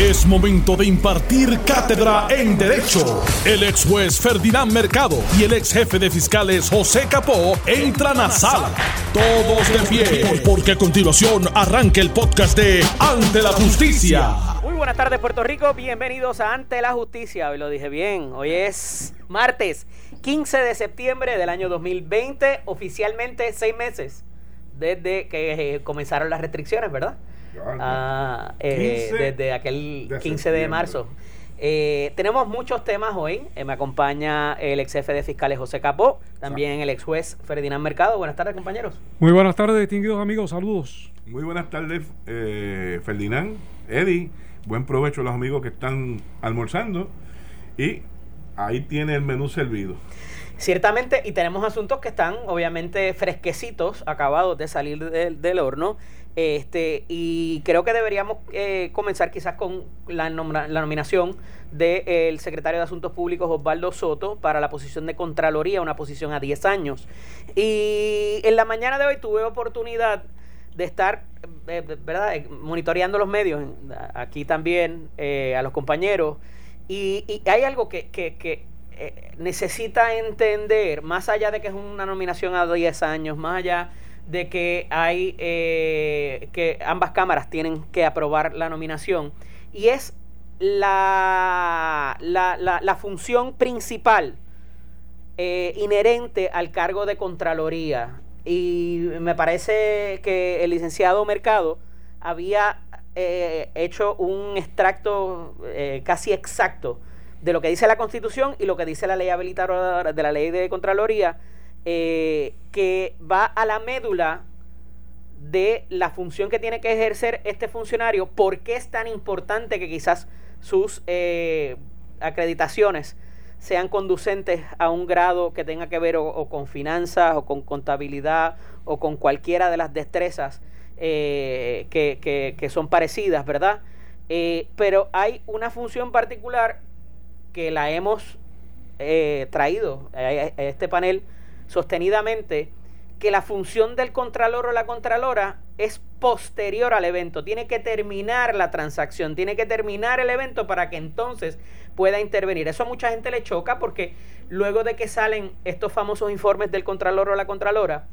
Es momento de impartir cátedra en Derecho. El ex juez Ferdinand Mercado y el ex jefe de fiscales José Capó entran a sala. Todos de pie, porque a continuación arranca el podcast de Ante la Justicia. Muy buenas tardes, Puerto Rico. Bienvenidos a Ante la Justicia. Hoy lo dije bien. Hoy es martes 15 de septiembre del año 2020. Oficialmente seis meses desde que eh, comenzaron las restricciones, ¿verdad? Ah, eh, desde aquel 15 de, marzo. Eh, tenemos muchos temas hoy. Eh, me acompaña el ex jefe de fiscales José Capó, también el ex juez Ferdinand Mercado. Buenas tardes, compañeros. Muy buenas tardes, distinguidos amigos. Saludos. Muy buenas tardes, Ferdinand, Eddie. Buen provecho a los amigos que están almorzando. Y ahí tiene el menú servido. Ciertamente, y tenemos asuntos que están obviamente fresquecitos, acabados de salir del horno. Este, y creo que deberíamos eh, comenzar quizás con la, la nominación del secretario de Asuntos Públicos Osvaldo Soto para la posición de Contraloría, una posición a 10 años. Y en la mañana de hoy tuve oportunidad de estar, eh, ¿verdad?, eh, monitoreando los medios, aquí también a los compañeros, y, hay algo que, que, que necesita entender, más allá de que es una nominación a 10 años, más allá de que hay eh, que ambas cámaras tienen que aprobar la nominación y es la, la, la, función principal eh, inherente al cargo de Contraloría. Y me parece que el licenciado Mercado había eh, hecho un extracto casi exacto de lo que dice la Constitución y lo que dice la ley habilitadora de la ley de Contraloría eh, que va a la médula de la función que tiene que ejercer este funcionario, por qué es tan importante que quizás sus eh, acreditaciones sean conducentes a un grado que tenga que ver o, con finanzas o con contabilidad o con cualquiera de las destrezas eh, que, son parecidas, ¿verdad? pero hay una función particular que la hemos traído a este panel sostenidamente que la función del contralor o la contralora es posterior al evento, tiene que terminar la transacción, tiene que terminar el evento para que entonces pueda intervenir. Eso a mucha gente le choca porque luego de que salen estos famosos informes del contralor o la contralora,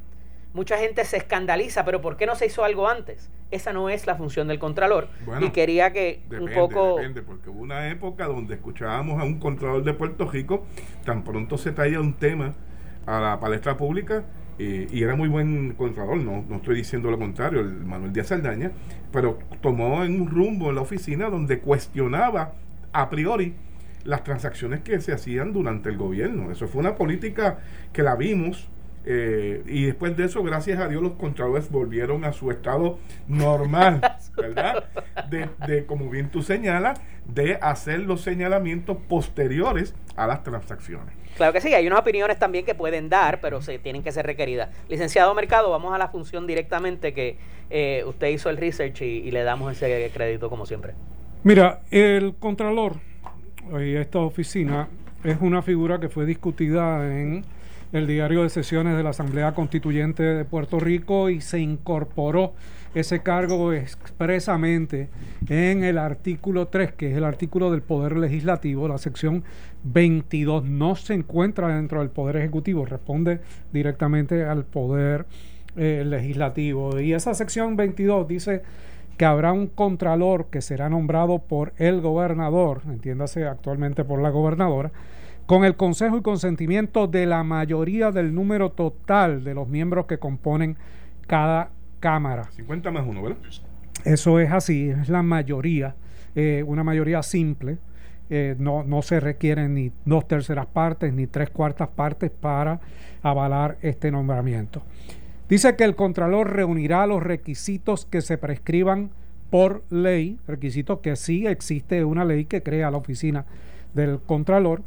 mucha gente se escandaliza, pero ¿por qué no se hizo algo antes? Esa no es la función del contralor. y quería que un poco... Depende, porque hubo una época donde escuchábamos a un contralor de Puerto Rico, tan pronto se traía un tema a la palestra pública eh, y era muy buen contador, no, no estoy diciendo lo contrario, el Manuel Díaz Saldaña, pero tomó en un rumbo en la oficina donde cuestionaba a priori las transacciones que se hacían durante el gobierno. Eso fue una política que la vimos eh, y después de eso, gracias a Dios, los contralores volvieron a su estado normal, ¿verdad? De, de, como bien tú señalas, de hacer los señalamientos posteriores a las transacciones. Claro que sí, hay unas opiniones también que pueden dar, pero se tienen que ser requeridas. Licenciado Mercado, vamos a la función directamente que eh, usted hizo el research y, le damos ese crédito como siempre. Mira, el Contralor y esta oficina es una figura que fue discutida en el diario de sesiones de la Asamblea Constituyente de Puerto Rico y se incorporó ese cargo expresamente en el artículo 3, que es el artículo del Poder Legislativo, la sección 22 no se encuentra dentro del Poder Ejecutivo, responde directamente al Poder eh, Legislativo. Y esa sección 22 dice que habrá un contralor que será nombrado por el gobernador, entiéndase actualmente por la gobernadora, con el consejo y consentimiento de la mayoría del número total de los miembros que componen cada Cámara. 50 más uno, ¿verdad? Eso es así, es la mayoría, eh, una mayoría simple. Eh, no, no se requieren ni dos terceras partes ni tres cuartas partes para avalar este nombramiento. Dice que el Contralor reunirá los requisitos que se prescriban por ley, requisitos que sí existe una ley que crea la oficina del Contralor,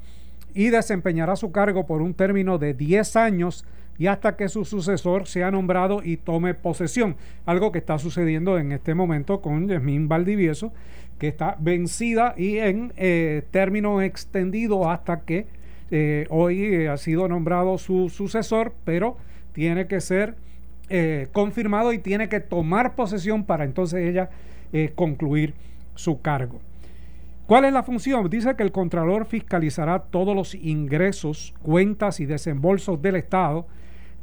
y desempeñará su cargo por un término de 10 años y hasta que su sucesor sea nombrado y tome posesión. Algo que está sucediendo en este momento con Yasmín Valdivieso, que está vencida y en eh, término extendido hasta que eh, hoy eh, ha sido nombrado su sucesor, pero tiene que ser confirmado y tiene que tomar posesión para entonces ella concluir su cargo. ¿Cuál es la función? Dice que el Contralor fiscalizará todos los ingresos, cuentas y desembolsos del Estado,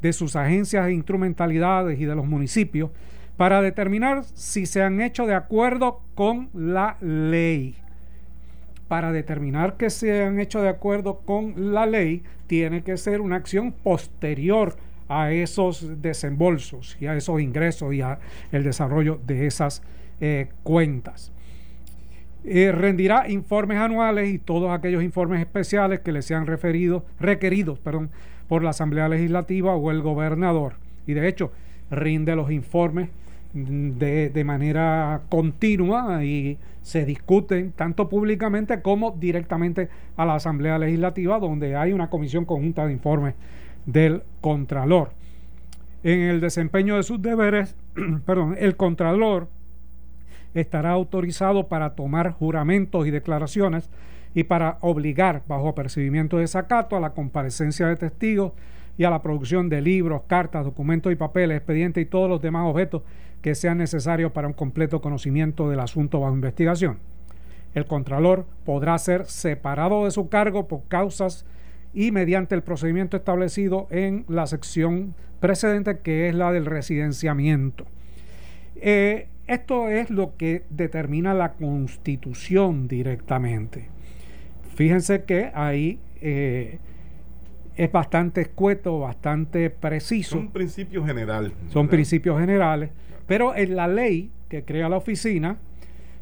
de sus agencias e instrumentalidades y de los municipios, para determinar si se han hecho de acuerdo con la ley. Para determinar que se han hecho de acuerdo con la ley, tiene que ser una acción posterior a esos desembolsos y a esos ingresos y a el desarrollo de esas eh, cuentas. Eh, rendirá informes anuales y todos aquellos informes especiales que le sean referidos, requeridos perdón, por la Asamblea Legislativa o el gobernador. Y de hecho, rinde los informes de, de, manera continua y se discuten tanto públicamente como directamente a la Asamblea Legislativa, donde hay una comisión conjunta de informes del Contralor. En el desempeño de sus deberes, perdón, el Contralor estará autorizado para tomar juramentos y declaraciones y para obligar, bajo apercibimiento de desacato, a la comparecencia de testigos y a la producción de libros, cartas, documentos y papeles, expedientes y todos los demás objetos que sean necesarios para un completo conocimiento del asunto bajo investigación. El Contralor podrá ser separado de su cargo por causas y mediante el procedimiento establecido en la sección precedente que es la del residenciamiento. Eh, esto es lo que determina la constitución directamente. Fíjense que ahí eh, es bastante escueto, bastante preciso. Son principios generales. Son principios generales, pero en la ley que crea la oficina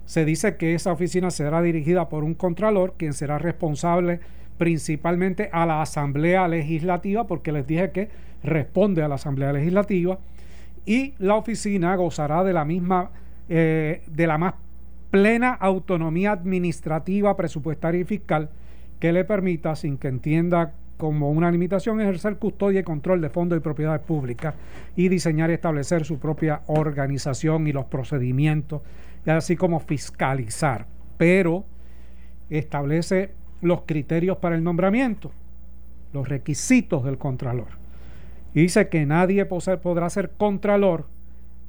se dice que esa oficina será dirigida por un contralor, quien será responsable principalmente a la Asamblea Legislativa, porque les dije que responde a la Asamblea Legislativa y la oficina gozará de la misma, eh, de la más plena autonomía administrativa, presupuestaria y fiscal que le permita, sin que entienda como una limitación, ejercer custodia y control de fondos y propiedades públicas y diseñar y establecer su propia organización y los procedimientos, y así como fiscalizar. Pero establece los criterios para el nombramiento, los requisitos del contralor dice que nadie podrá ser contralor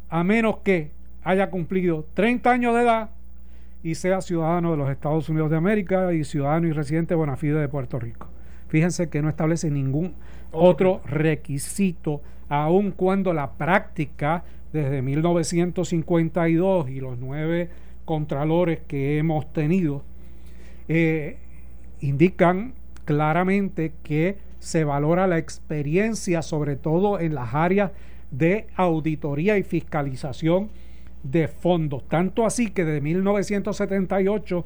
a menos que haya cumplido 30 años de edad y sea ciudadano de los Estados Unidos de América y ciudadano y residente bona fide de Puerto Rico. Fíjense que no establece ningún otro requisito, aun cuando la práctica desde 1952 y los nueve contralores que hemos tenido eh, indican claramente que se valora la experiencia, sobre todo en las áreas de auditoría y fiscalización de fondos. Tanto así que de 1978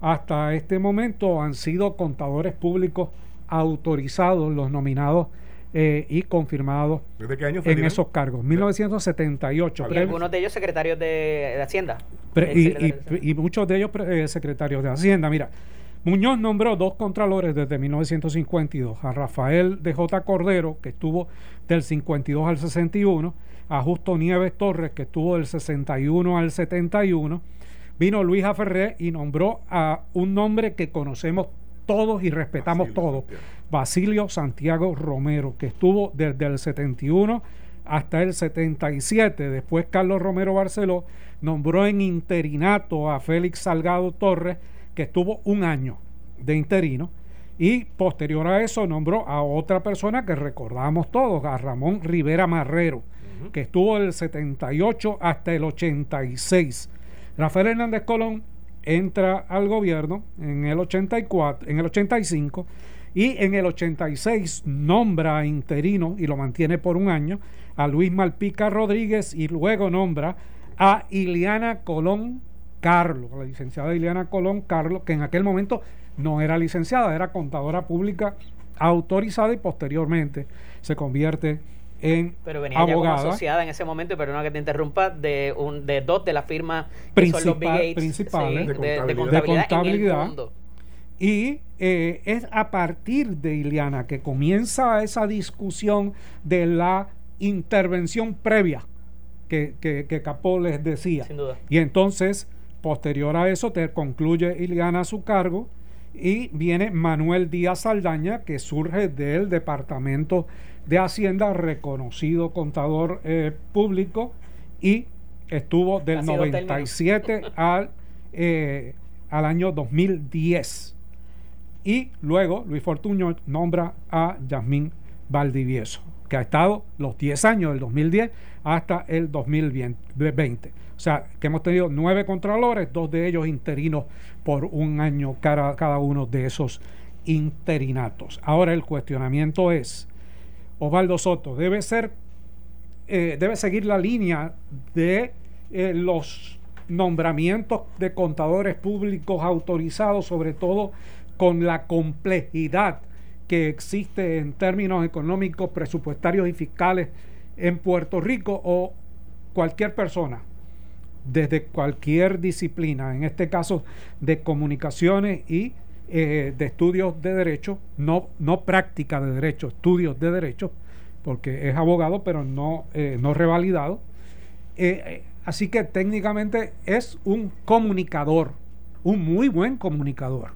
hasta este momento han sido contadores públicos autorizados los nominados eh, y confirmados en esos cargos. 1978. Y algunos de ellos secretarios de, Hacienda. y, muchos de ellos eh, secretarios de Hacienda. Mira, Muñoz nombró dos contralores desde 1952, a Rafael de J. Cordero, que estuvo del 52 al 61, a Justo Nieves Torres, que estuvo del 61 al 71, vino Luis Aferré y nombró a un nombre que conocemos todos y respetamos todos, Basilio Santiago Romero, que estuvo desde el 71 hasta el 77. Después Carlos Romero Barceló nombró en interinato a Félix Salgado Torres, que estuvo un año de interino y posterior a eso nombró a otra persona que recordamos todos, a Ramón Rivera Marrero, que estuvo del 78 hasta el 86. Rafael Hernández Colón entra al gobierno en el 84, en el 85 y en el 86 nombra a interino y lo mantiene por un año a Luis Malpica Rodríguez y luego nombra a Iliana Colón Carlos, la licenciada Ileana Colón Carlos, que en aquel momento no era licenciada, era contadora pública autorizada y posteriormente se convierte en pero venía abogada. Ya como asociada en ese momento, pero no que te interrumpa, de, un, de dos de las firmas que son los Big principales de, contabilidad, Y eh, es a partir de Ileana que comienza esa discusión de la intervención previa que, que, que Capó les decía. Sin duda. Y entonces Posterior a eso, te concluye y gana su cargo y viene Manuel Díaz Saldaña, que surge del Departamento de Hacienda, reconocido contador eh, público y estuvo del 97 al al año 2010. Y luego Luis Fortuño nombra a Yasmín Valdivieso, que ha estado los 10 años del 2010 hasta el 2020. O sea, que hemos tenido nueve contralores, dos de ellos interinos por un año cada, cada uno de esos interinatos. Ahora el cuestionamiento es, Osvaldo Soto, debe ser, eh, debe seguir la línea de eh, los nombramientos de contadores públicos autorizados, sobre todo con la complejidad que existe en términos económicos, presupuestarios y fiscales en Puerto Rico o cualquier persona desde cualquier disciplina, en este caso de comunicaciones y eh, de estudios de derecho, no, no práctica de derecho, estudios de derecho, porque es abogado, pero no, eh, no revalidado. Eh, así que técnicamente es un comunicador, un muy buen comunicador.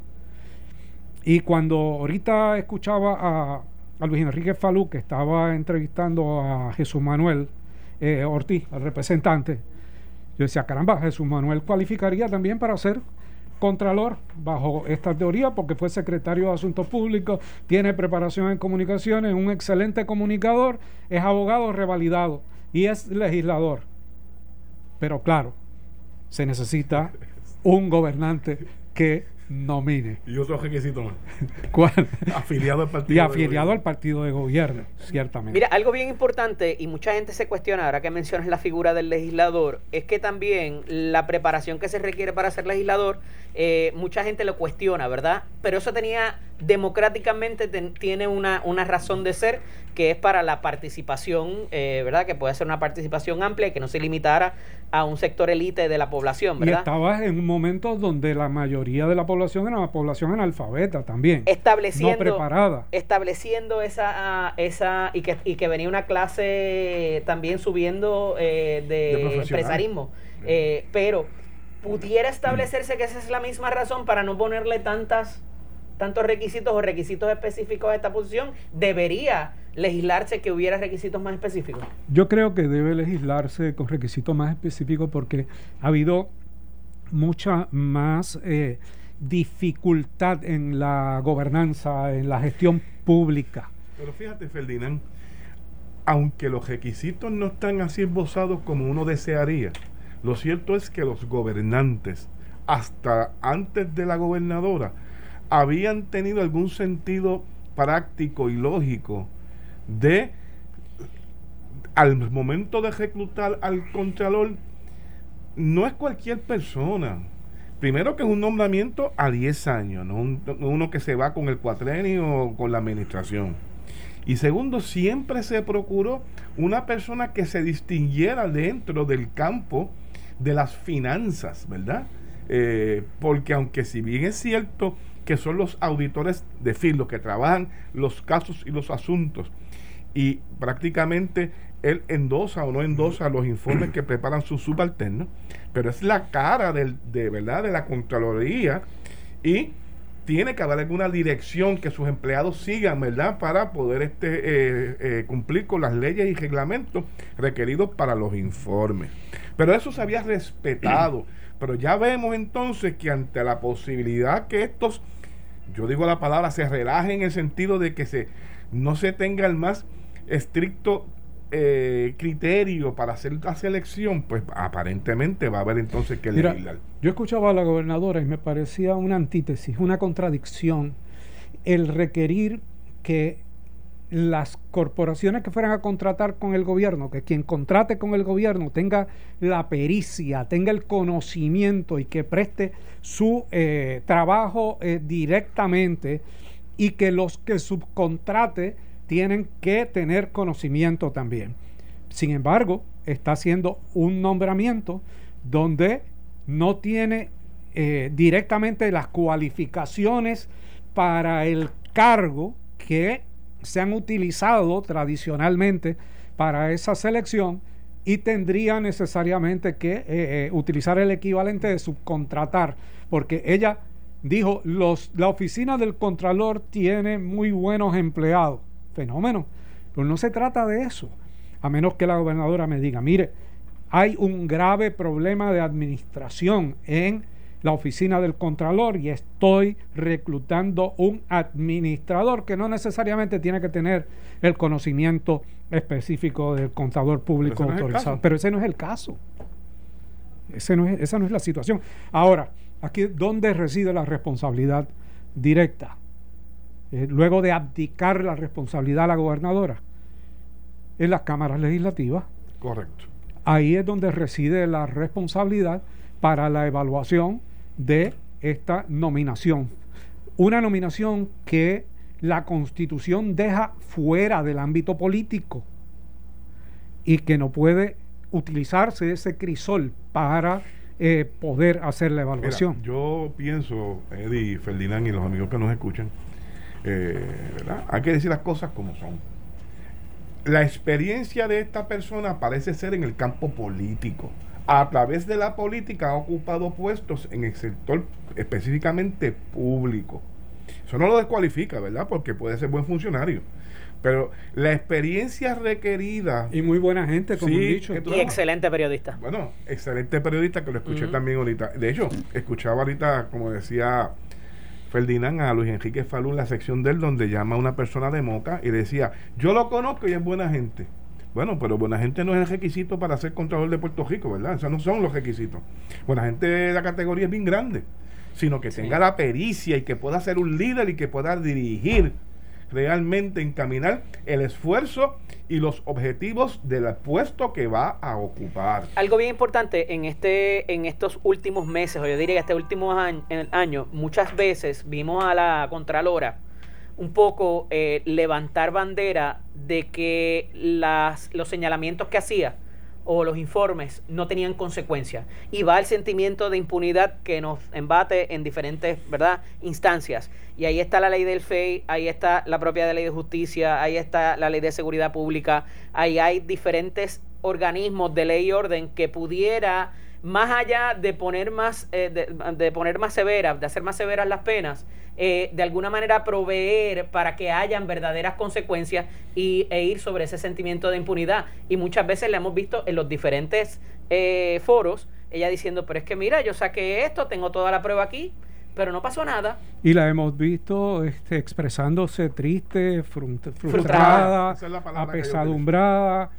Y cuando ahorita escuchaba a, a Luis Enrique Falú, que estaba entrevistando a Jesús Manuel Ortiz, al representante, yo decía, caramba, Jesús Manuel cualificaría también para ser Contralor bajo esta teoría porque fue secretario de Asuntos Públicos, tiene preparación en comunicaciones, un excelente comunicador, es abogado revalidado y es legislador. Pero claro, se necesita un gobernante que nomine. Y otro requisito más. ¿Cuál? Afiliado al partido. Y afiliado al partido de gobierno, ciertamente. Mira, algo bien importante, y mucha gente se cuestiona ahora que mencionas la figura del legislador, es que también la preparación que se requiere para ser legislador, eh, mucha gente lo cuestiona, ¿verdad? Pero eso tenía democráticamente tiene una, una razón de ser que es para la participación, eh, ¿verdad? Que puede ser una participación amplia y que no se limitara a un sector élite de la población, ¿verdad? Y estabas en un momento donde la mayoría de la población era una población analfabeta también. Estableciendo, no preparada. Estableciendo esa, esa y, que, y que venía una clase también subiendo eh, de, empresarismo. Eh, pero pudiera establecerse que esa es la misma razón para no ponerle tantas tantos requisitos o requisitos específicos a esta posición, debería legislarse que hubiera requisitos más específicos? Yo creo que debe legislarse con requisitos más específicos porque ha habido mucha más eh, dificultad en la gobernanza, en la gestión pública. Pero fíjate, Ferdinand, aunque los requisitos no están así esbozados como uno desearía, lo cierto es que los gobernantes, hasta antes de la gobernadora, habían tenido algún sentido práctico y lógico de al momento de reclutar al contralor no es cualquier persona. Primero que es un nombramiento a 10 años, no uno que se va con el cuatrenio o con la administración. Y segundo, siempre se procuró una persona que se distinguiera dentro del campo de las finanzas, ¿verdad? Eh, porque aunque si bien es cierto que son los auditores de FIL, los que trabajan los casos y los asuntos. Y prácticamente él endosa o no endosa los informes que preparan sus subalternos, pero es la cara del, de verdad de la Contraloría y tiene que haber alguna dirección que sus empleados sigan, ¿verdad? Para poder este, eh, eh, cumplir con las leyes y reglamentos requeridos para los informes. Pero eso se había respetado. Pero ya vemos entonces que ante la posibilidad que estos yo digo la palabra, se relaje en el sentido de que se, no se tenga el más estricto eh, criterio para hacer la selección, pues aparentemente va a haber entonces que legislar. Yo escuchaba a la gobernadora y me parecía una antítesis, una contradicción, el requerir que las corporaciones que fueran a contratar con el gobierno, que quien contrate con el gobierno tenga la pericia, tenga el conocimiento y que preste su eh, trabajo eh, directamente y que los que subcontrate tienen que tener conocimiento también. Sin embargo, está haciendo un nombramiento donde no tiene eh, directamente las cualificaciones para el cargo que se han utilizado tradicionalmente para esa selección y tendría necesariamente que eh, eh, utilizar el equivalente de subcontratar, porque ella dijo, los, la oficina del Contralor tiene muy buenos empleados, fenómeno, pero no se trata de eso, a menos que la gobernadora me diga, mire, hay un grave problema de administración en la oficina del Contralor y estoy reclutando un administrador que no necesariamente tiene que tener el conocimiento específico del contador público autorizado. Pero ese no es el caso. Ese no es, esa no es la situación. Ahora, aquí, ¿dónde reside la responsabilidad directa? Eh, luego de abdicar la responsabilidad a la gobernadora, en las cámaras legislativas. Correcto. Ahí es donde reside la responsabilidad para la evaluación de esta nominación. Una nominación que la constitución deja fuera del ámbito político y que no puede utilizarse ese crisol para eh, poder hacer la evaluación. yo pienso, Eddie, Ferdinand y los amigos que nos escuchan, eh, hay que decir las cosas como son. La experiencia de esta persona parece ser en el campo político a través de la política ha ocupado puestos en el sector específicamente público. Eso no lo descualifica, ¿verdad? Porque puede ser buen funcionario. Pero la experiencia requerida. Y muy buena gente, como he dicho. Y excelente periodista. Bueno, excelente periodista que lo escuché también ahorita. De hecho, escuchaba ahorita, como decía Ferdinand, a Luis Enrique Falú en la sección de él, donde llama a una persona de Moca y decía: Yo lo conozco y es buena gente. Bueno, pero buena gente no es el requisito para ser Contralor de Puerto Rico, ¿verdad? Esos no son los requisitos. Buena gente de la categoría es bien grande, sino que tenga la pericia y que pueda ser un líder y que pueda dirigir realmente encaminar el esfuerzo y los objetivos del puesto que va a ocupar. Algo bien importante en este en estos últimos meses, o yo diría este último año, año muchas veces vimos a la Contralora un poco eh, levantar bandera de que las, los señalamientos que hacía o los informes no tenían consecuencias. Y va el sentimiento de impunidad que nos embate en diferentes ¿verdad? instancias. Y ahí está la ley del FEI, ahí está la propia ley de justicia, ahí está la ley de seguridad pública, ahí hay diferentes organismos de ley y orden que pudiera, más allá de poner más, eh, de, de poner más severas, de hacer más severas las penas, eh, de alguna manera proveer para que hayan verdaderas consecuencias y, e ir sobre ese sentimiento de impunidad. Y muchas veces le hemos visto en los diferentes eh, foros, ella diciendo, pero es que mira, yo saqué esto, tengo toda la prueba aquí, pero no pasó nada. Y la hemos visto este, expresándose triste, frustrada, apesadumbrada,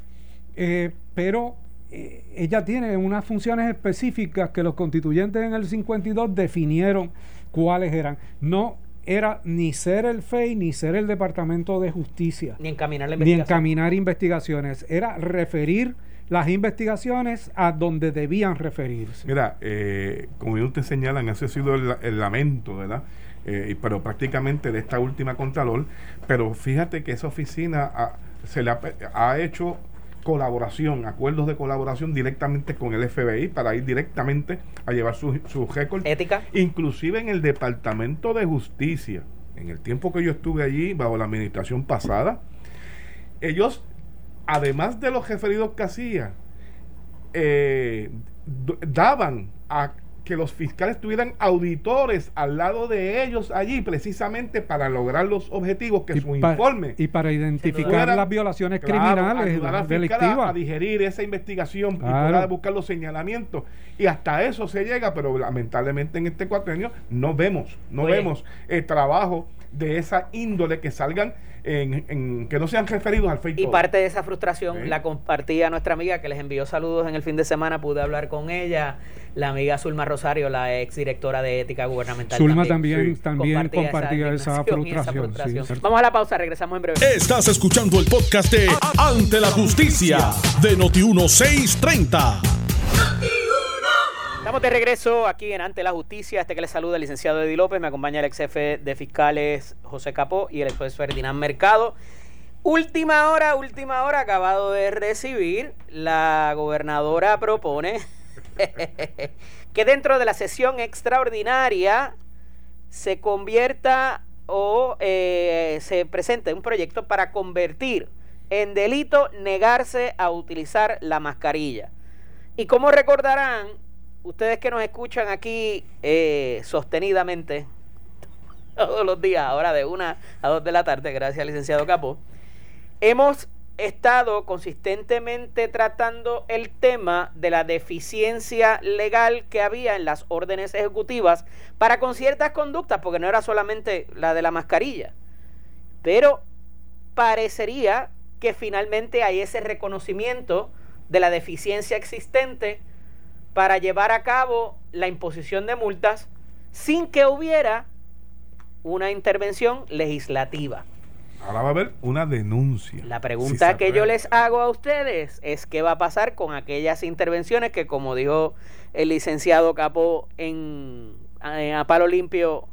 eh, pero ella tiene unas funciones específicas que los constituyentes en el 52 definieron cuáles eran. No era ni ser el FEI ni ser el Departamento de Justicia. Ni encaminar Ni encaminar investigaciones. Era referir las investigaciones a donde debían referirse. Mira, eh, como usted señalan, ese ha sido el, lamento, ¿verdad? Eh, pero prácticamente de esta última Contralor. Pero fíjate que esa oficina se le ha hecho colaboración, acuerdos de colaboración directamente con el FBI para ir directamente a llevar su, su récord. Ética. Inclusive en el Departamento de Justicia, en el tiempo que yo estuve allí, bajo la administración pasada, ellos, además de los referidos que hacían, eh, daban a que los fiscales tuvieran auditores al lado de ellos allí precisamente para lograr los objetivos que su informe y para identificar las violaciones criminales delictivas a, digerir esa investigación y para buscar los señalamientos. Y hasta eso se llega pero lamentablemente en este cuatrenio no vemos no vemos el trabajo de esa índole que salgan en, que no sean referidos al Facebook. Y parte de esa frustración la compartía nuestra amiga que les envió saludos en el fin de semana, pude hablar con ella, la amiga Zulma Rosario, la ex directora de ética gubernamental. Zulma también, también, compartía, esa, frustración. Vamos a la pausa, regresamos en breve. Estás escuchando el podcast de Ante la Justicia de Noti 1630. Estamos de regreso aquí en Ante la Justicia. Este que les saluda el licenciado Eddie López. Me acompaña el ex jefe de fiscales José Capó y el ex Ferdinand Mercado. Última hora, última hora, acabado de recibir. La gobernadora propone que dentro de la sesión extraordinaria se convierta o eh, se presente un proyecto para convertir en delito negarse a utilizar la mascarilla. Y como recordarán, ustedes que nos escuchan aquí eh, sostenidamente todos los días, ahora de una a dos de la tarde, gracias licenciado Capó, hemos estado consistentemente tratando el tema de la deficiencia legal que había en las órdenes ejecutivas para con ciertas conductas, porque no era solamente la de la mascarilla. Pero parecería que finalmente hay ese reconocimiento de la deficiencia existente para llevar a cabo la imposición de multas sin que hubiera una intervención legislativa. Ahora va a haber una denuncia. La pregunta que yo les hago a ustedes es qué va a pasar con aquellas intervenciones que, como dijo el licenciado Capo en, en A Palo Limpio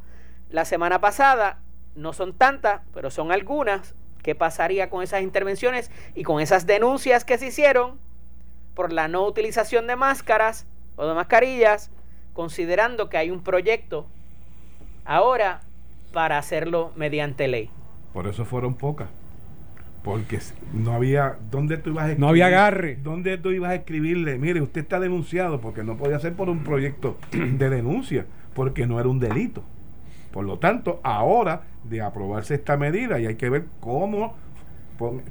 la semana pasada, no son tantas, pero son algunas. ¿Qué pasaría con esas intervenciones y con esas denuncias que se hicieron por la no utilización de máscaras o de mascarillas, considerando que hay un proyecto ahora para hacerlo mediante ley? Por eso fueron pocas. Porque no había. ¿Dónde tú ibas a escribir? No había agarre. ¿Dónde tú ibas a escribirle? Mire, usted está denunciado porque no podía ser por un proyecto de denuncia, porque no era un delito. Por lo tanto, ahora de aprobarse esta medida, y hay que ver cómo,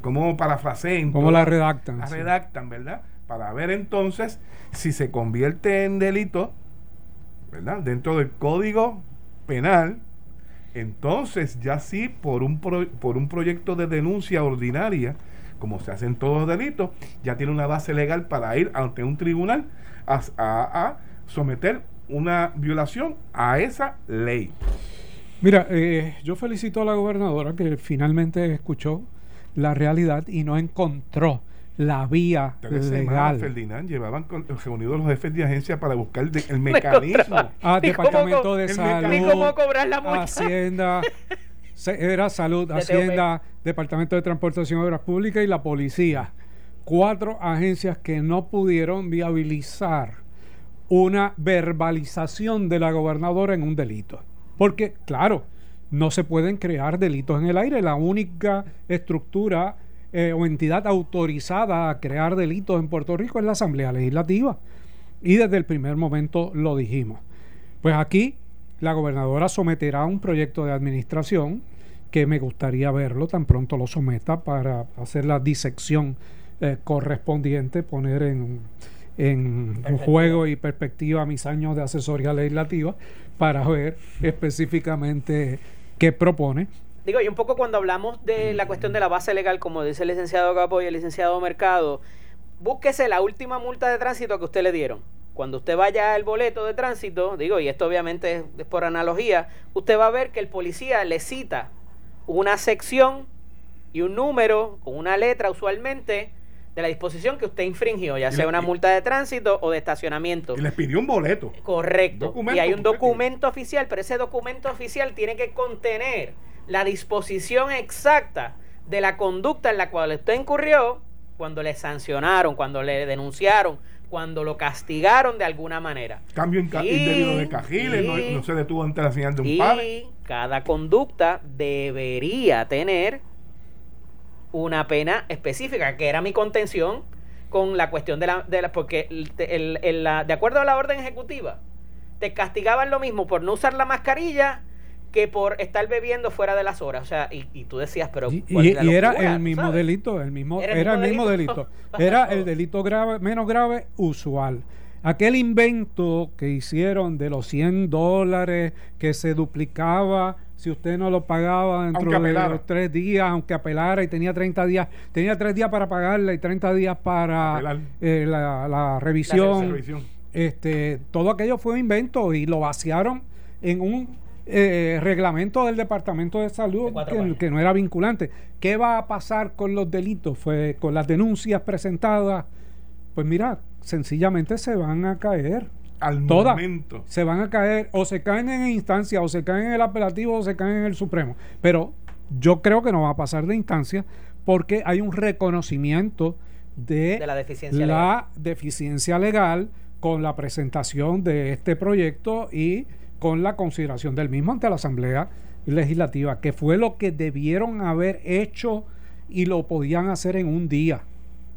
cómo parafraseen. ¿Cómo la redactan? La redactan, ¿verdad? Para ver entonces si se convierte en delito, ¿verdad? Dentro del código penal entonces ya sí por un, por un proyecto de denuncia ordinaria, como se hacen todos los delitos, ya tiene una base legal para ir ante un tribunal a, someter una violación a esa ley. Mira, eh, yo felicito a la gobernadora que finalmente escuchó la realidad y no encontró la vía legal. Ferdinand llevaban reunidos los jefes de agencia para buscar el mecanismo. Ah, Departamento de Salud, cómo cobrar la multa. Hacienda, era Salud, Hacienda, Departamento de Transportación y Obras Públicas y la Policía. Cuatro agencias que no pudieron viabilizar una verbalización de la gobernadora en un delito. Porque, claro, no se pueden crear delitos en el aire. La única estructura eh, o entidad autorizada a crear delitos en Puerto Rico es la Asamblea Legislativa. Y desde el primer momento lo dijimos. Pues aquí la gobernadora someterá un proyecto de administración que me gustaría verlo tan pronto lo someta para hacer la disección eh, correspondiente, poner en, en juego y perspectiva mis años de asesoría legislativa para ver específicamente qué propone Digo, y un poco cuando hablamos de la cuestión de la base legal, como dice el licenciado Capo y el licenciado Mercado, búsquese la última multa de tránsito que usted le dieron. Cuando usted vaya al boleto de tránsito, digo, y esto obviamente es por analogía, usted va a ver que el policía le cita una sección y un número con una letra usualmente de la disposición que usted infringió, ya sea una multa de tránsito o de estacionamiento. Y les pidió un boleto. Correcto. y hay un documento oficial, pero ese documento oficial tiene que contener la disposición exacta de la conducta en la cual usted incurrió cuando le sancionaron, cuando le denunciaron, cuando lo castigaron de alguna manera. Cambio en indebido de cajiles, no, se detuvo ante la señal de un y cada conducta debería tener una pena específica, que era mi contención con la cuestión de la... De la porque el, la, de acuerdo a la orden ejecutiva, te castigaban lo mismo por no usar la mascarilla que por estar bebiendo fuera de las horas. O sea, y, tú decías, pero. Y, era el mismo delito, el mismo, era, el mismo delito. Era el delito grave, menos grave, usual. Aquel invento que hicieron de los 100 dólares que se duplicaba si usted no lo pagaba dentro de los tres días, aunque apelara y tenía 30 días, tenía tres días para pagarla y 30 días para eh, la, revisión. Este, todo aquello fue un invento y lo vaciaron en un eh, reglamento del Departamento de Salud que, no era vinculante. ¿Qué va a pasar con los delitos? Fue, con las denuncias presentadas. Pues mira, sencillamente se van a caer. Al momento. Se van a caer, o se caen en instancia, o se caen en el apelativo, o se caen en el Supremo. Pero yo creo que no va a pasar de instancia porque hay un reconocimiento de, la, deficiencia, la deficiencia legal con la presentación de este proyecto y con la consideración del mismo ante la Asamblea Legislativa, que fue lo que debieron haber hecho y lo podían hacer en un día.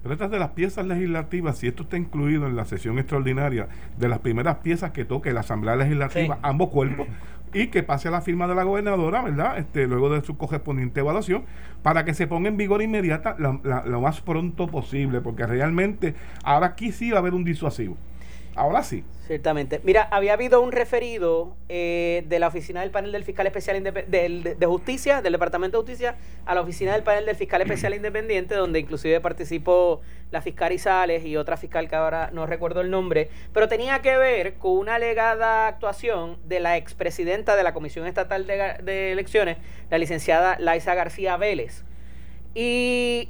Pero estas de las piezas legislativas, si esto está incluido en la sesión extraordinaria, de las primeras piezas que toque la Asamblea Legislativa, ambos cuerpos, y que pase a la firma de la gobernadora, ¿verdad? Este, luego de su correspondiente evaluación, para que se ponga en vigor inmediata lo más pronto posible, porque realmente ahora aquí sí va a haber un disuasivo. Ahora sí. Ciertamente. Mira, había habido un referido eh, de la oficina del panel del fiscal especial de, de, justicia, del Departamento de Justicia, a la oficina del panel del fiscal especial independiente, donde inclusive participó la fiscal Isales y otra fiscal que ahora no recuerdo el nombre, pero tenía que ver con una alegada actuación de la expresidenta de la Comisión Estatal de, de Elecciones, la licenciada Laisa García Vélez. Y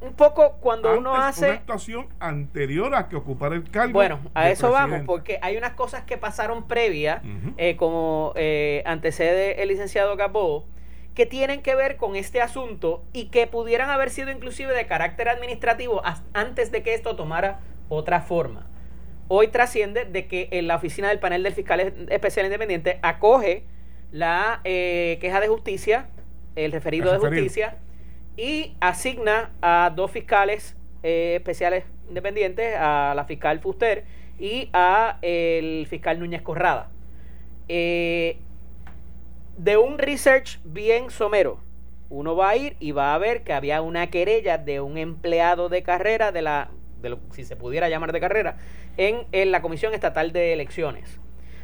un poco cuando uno hace... Una actuación anterior a que ocupara el cargo. Bueno, a eso vamos, porque hay unas cosas que pasaron previa, eh, como eh, antecede el licenciado Capó, que tienen que ver con este asunto y que pudieran haber sido inclusive de carácter administrativo antes de que esto tomara otra forma. Hoy trasciende de que en la oficina del panel del fiscal especial independiente acoge la eh, queja de justicia, el referido de justicia, y asigna a dos fiscales eh, especiales independientes, a la fiscal Fuster y a el fiscal Núñez Corrada. Eh, de un research bien somero, uno va a ir y va a ver que había una querella de un empleado de carrera, de la, de lo, si se pudiera llamar de carrera, en, en la Comisión Estatal de Elecciones.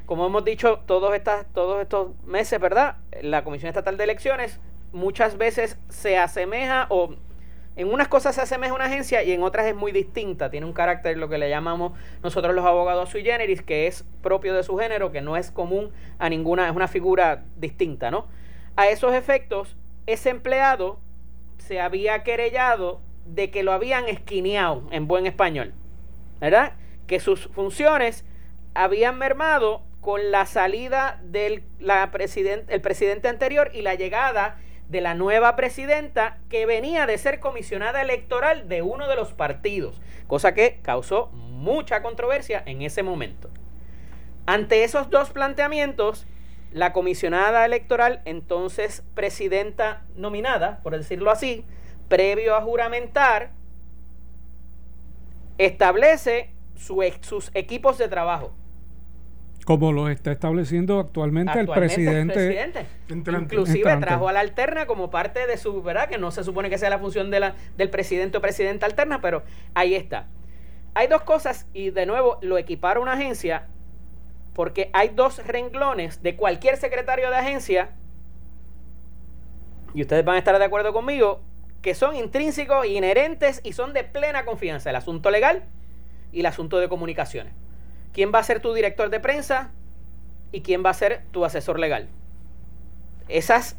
Como hemos dicho todos, estas, todos estos meses, ¿verdad? La Comisión Estatal de Elecciones muchas veces se asemeja o en unas cosas se asemeja a una agencia y en otras es muy distinta. Tiene un carácter, lo que le llamamos nosotros los abogados sui generis, que es propio de su género, que no es común a ninguna, es una figura distinta, ¿no? A esos efectos, ese empleado se había querellado de que lo habían esquineado en buen español, ¿verdad? Que sus funciones habían mermado con la salida del la el presidente anterior y la llegada de la nueva presidenta que venía de ser comisionada electoral de uno de los partidos, cosa que causó mucha controversia en ese momento. Ante esos dos planteamientos, la comisionada electoral, entonces presidenta nominada, por decirlo así, previo a juramentar, establece sus equipos de trabajo como lo está estableciendo actualmente, el presidente. Inclusive trajo a la alterna como parte de su, ¿verdad? Que no se supone que sea la función de la, del presidente o presidenta alterna, pero ahí está. Hay dos cosas, y de nuevo lo equipara una agencia, porque hay dos renglones de cualquier secretario de agencia, y ustedes van a estar de acuerdo conmigo, que son intrínsecos, inherentes y son de plena confianza, el asunto legal y el asunto de comunicaciones quién va a ser tu director de prensa y quién va a ser tu asesor legal. Esas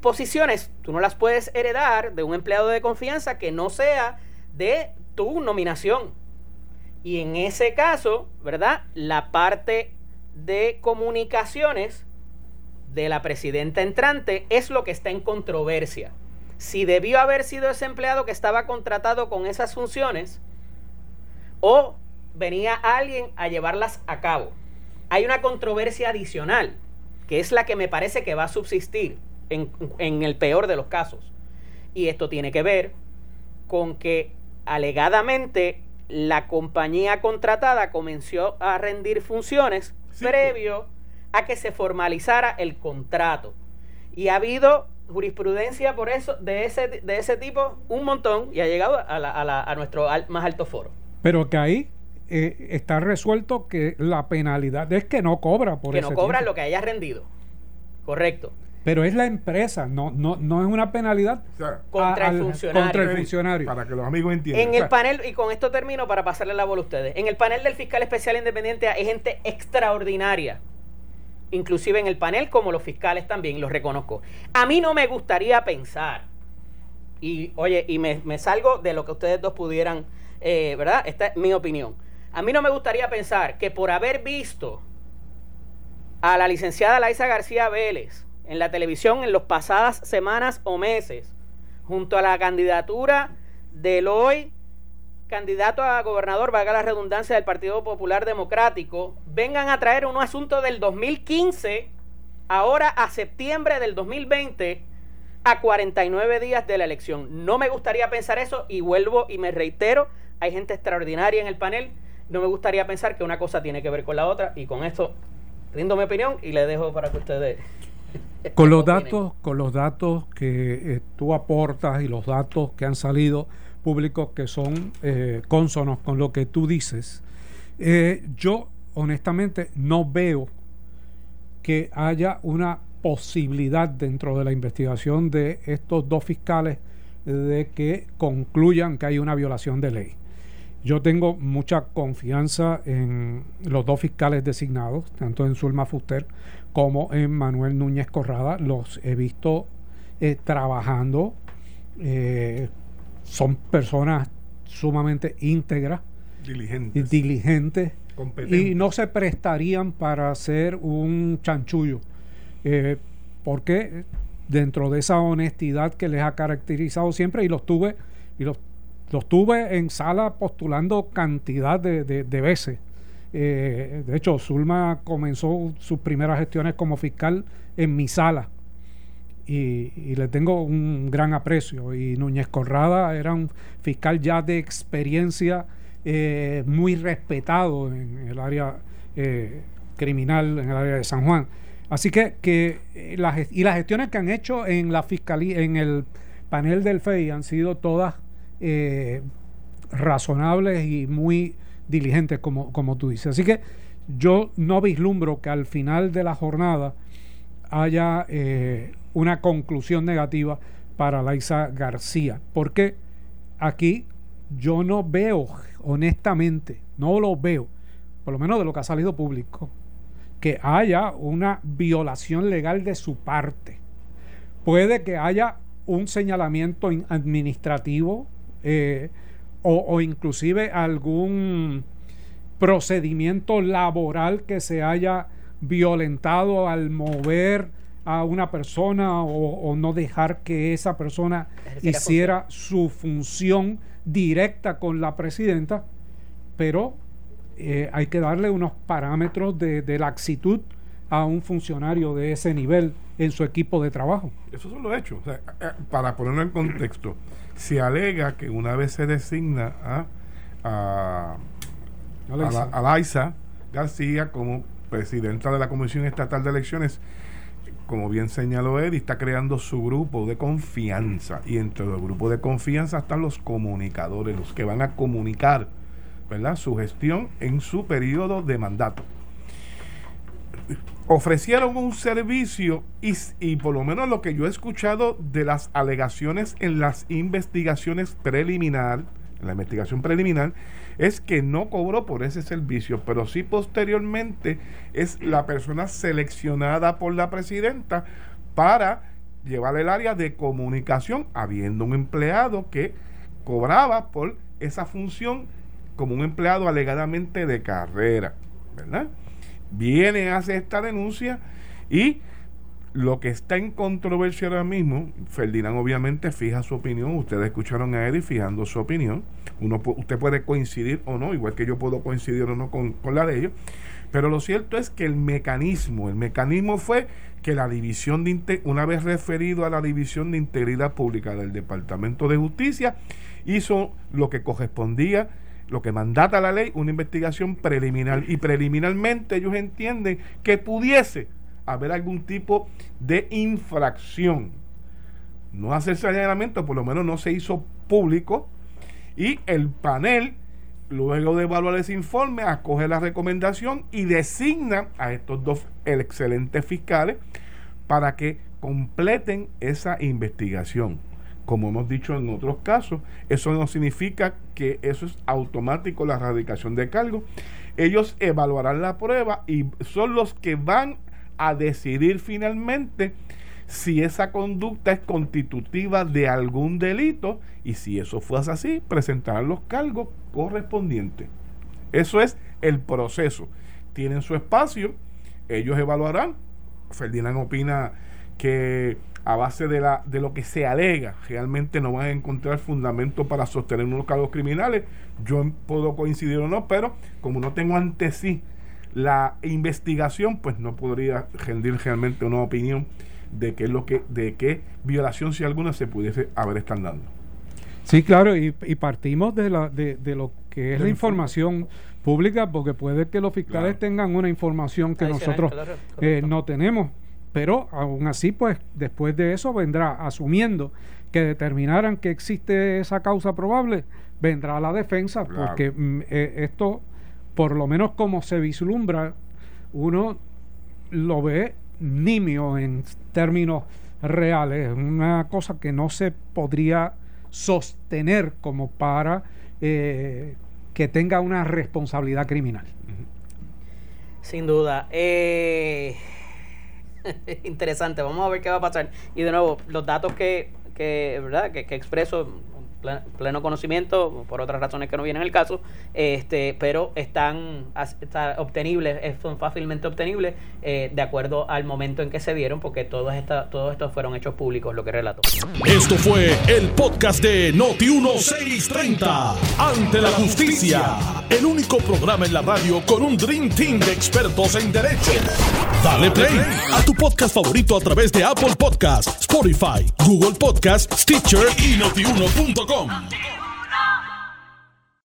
posiciones tú no las puedes heredar de un empleado de confianza que no sea de tu nominación. Y en ese caso, ¿verdad? La parte de comunicaciones de la presidenta entrante es lo que está en controversia. Si debió haber sido ese empleado que estaba contratado con esas funciones o venía alguien a llevarlas a cabo. Hay una controversia adicional, que es la que me parece que va a subsistir en, en el peor de los casos. Y esto tiene que ver con que alegadamente la compañía contratada comenzó a rendir funciones previo a que se formalizara el contrato. Y ha habido jurisprudencia por eso de ese, de ese tipo un montón y ha llegado a, la, a, nuestro más alto foro. Pero que ahí eh, está resuelto que la penalidad es que no cobra por que no cobra lo que haya rendido. Correcto. Pero es la empresa no no no es una penalidad contra, el funcionario. para que los amigos entiendan. En el panel y con esto termino para pasarle la bola a ustedes. En el panel del fiscal especial independiente hay gente extraordinaria. Inclusive en el panel como los fiscales también los reconozco. A mí no me gustaría pensar y oye y me, me salgo de lo que ustedes dos pudieran eh, verdad esta es mi opinión a mí no me gustaría pensar que por haber visto a la licenciada Laisa García Vélez en la televisión en las pasadas semanas o meses, junto a la candidatura del hoy candidato a gobernador, valga la redundancia, del Partido Popular Democrático, vengan a traer un asunto del 2015, ahora a septiembre del 2020, a 49 días de la elección. No me gustaría pensar eso y vuelvo y me reitero, hay gente extraordinaria en el panel no me gustaría pensar que una cosa tiene que ver con la otra y con esto rindo mi opinión y le dejo para que ustedes con los datos con los datos que eh, tú aportas y los datos que han salido públicos que son eh, cónsonos con lo que tú dices eh, yo honestamente no veo que haya una posibilidad dentro de la investigación de estos dos fiscales de que concluyan que hay una violación de ley. Yo tengo mucha confianza en los dos fiscales designados, tanto en Zulma Fuster como en Manuel Núñez Corrada. Los he visto eh, trabajando. Eh, son personas sumamente íntegras, diligentes, diligentes y no se prestarían para hacer un chanchullo. Eh, porque dentro de esa honestidad que les ha caracterizado siempre, y los tuve, y los, los tuve en sala postulando cantidad de, veces. Eh, de hecho, Zulma comenzó sus primeras gestiones como fiscal en mi sala. Y, le tengo un gran aprecio. Y Núñez Corrada era un fiscal ya de experiencia eh, muy respetado en el área eh, criminal, en el área de San Juan. Así que, que las, y las gestiones que han hecho en la fiscalía, en el panel del FEI han sido todas razonables y muy diligentes, como, como tú dices. Así que yo no vislumbro que al final de la jornada haya una conclusión negativa para Laisa García, porque aquí yo no veo, honestamente, no lo veo, por lo menos de lo que ha salido público, que haya una violación legal de su parte. Puede que haya un señalamiento administrativo eh, o, o inclusive algún procedimiento laboral que se haya violentado al mover a una persona o, no dejar que esa persona hiciera su función directa con la presidenta, pero eh, hay que darle unos parámetros de, de laxitud a un funcionario de ese nivel en su equipo de trabajo. Eso son los hechos. Eh, para ponerlo en contexto, se alega que una vez se designa a, a, a, García como presidenta de la Comisión Estatal de Elecciones, como bien señaló Eddie, está creando su grupo de confianza. Y entre el grupo de confianza están los comunicadores, los que van a comunicar ¿verdad? su gestión en su periodo de mandato. Ofrecieron un servicio y, por lo menos lo que yo he escuchado de las alegaciones en las investigaciones preliminar, en la investigación preliminar, es que no cobró por ese servicio, pero sí posteriormente es la persona seleccionada por la presidenta para llevar el área de comunicación, habiendo un empleado que cobraba por esa función como un empleado alegadamente de carrera, ¿verdad? Viene, hace esta denuncia y lo que está en controversia ahora mismo, Ferdinand obviamente fija su opinión, ustedes escucharon a Eddie fijando su opinión, Uno, usted puede coincidir o no, igual que yo puedo coincidir o no con, la de ellos, pero lo cierto es que el mecanismo, el mecanismo fue que la división de una vez referido a la división de integridad pública del Departamento de Justicia, hizo lo que correspondía lo que mandata la ley, una investigación preliminar. Y preliminarmente ellos entienden que pudiese haber algún tipo de infracción. No hacer señalamiento, por lo menos no se hizo público. Y el panel, luego de evaluar ese informe, acoge la recomendación y designa a estos dos excelentes fiscales para que completen esa investigación. Como hemos dicho en otros casos, eso no significa que eso es automático la erradicación de cargo. Ellos evaluarán la prueba y son los que van a decidir finalmente si esa conducta es constitutiva de algún delito y si eso fuese así, presentarán los cargos correspondientes. Eso es el proceso. Tienen su espacio, ellos evaluarán. Ferdinand opina que a base de, la, de lo que se alega, realmente no van a encontrar fundamento para sostener unos cargos criminales. Yo puedo coincidir o no, pero como no tengo ante sí la investigación, pues no podría rendir realmente una opinión de qué es lo que, de qué violación, si alguna, se pudiese haber estado dando. Sí, claro, y, partimos de, la, de, de, lo que es la información públicas porque puede que los fiscales tengan una información que nosotros eh, no tenemos. Pero aún así, pues después de eso vendrá, asumiendo que determinaran que existe esa causa probable, vendrá la defensa, porque mm, eh, esto, por lo menos como se vislumbra, uno lo ve nimio en términos reales, una cosa que no se podría sostener como para eh, que tenga una responsabilidad criminal. Sin duda. Eh, interesante, vamos a ver qué va a pasar. Y de nuevo, los datos que, que, ¿verdad? que, que expreso pleno conocimiento, por otras razones que no vienen el caso, este, pero están, obtenibles, son fácilmente obtenibles eh, de acuerdo al momento en que se dieron, porque todos, esta, todos estos fueron hechos públicos, lo que relato. Esto fue el podcast de Noti1630, ante la justicia, el único programa en la radio con un Dream Team de expertos en derecho. Dale play a tu podcast favorito a través de Apple Podcasts, Spotify, Google Podcasts, Stitcher y notiuno.com. www.radioactiva.com.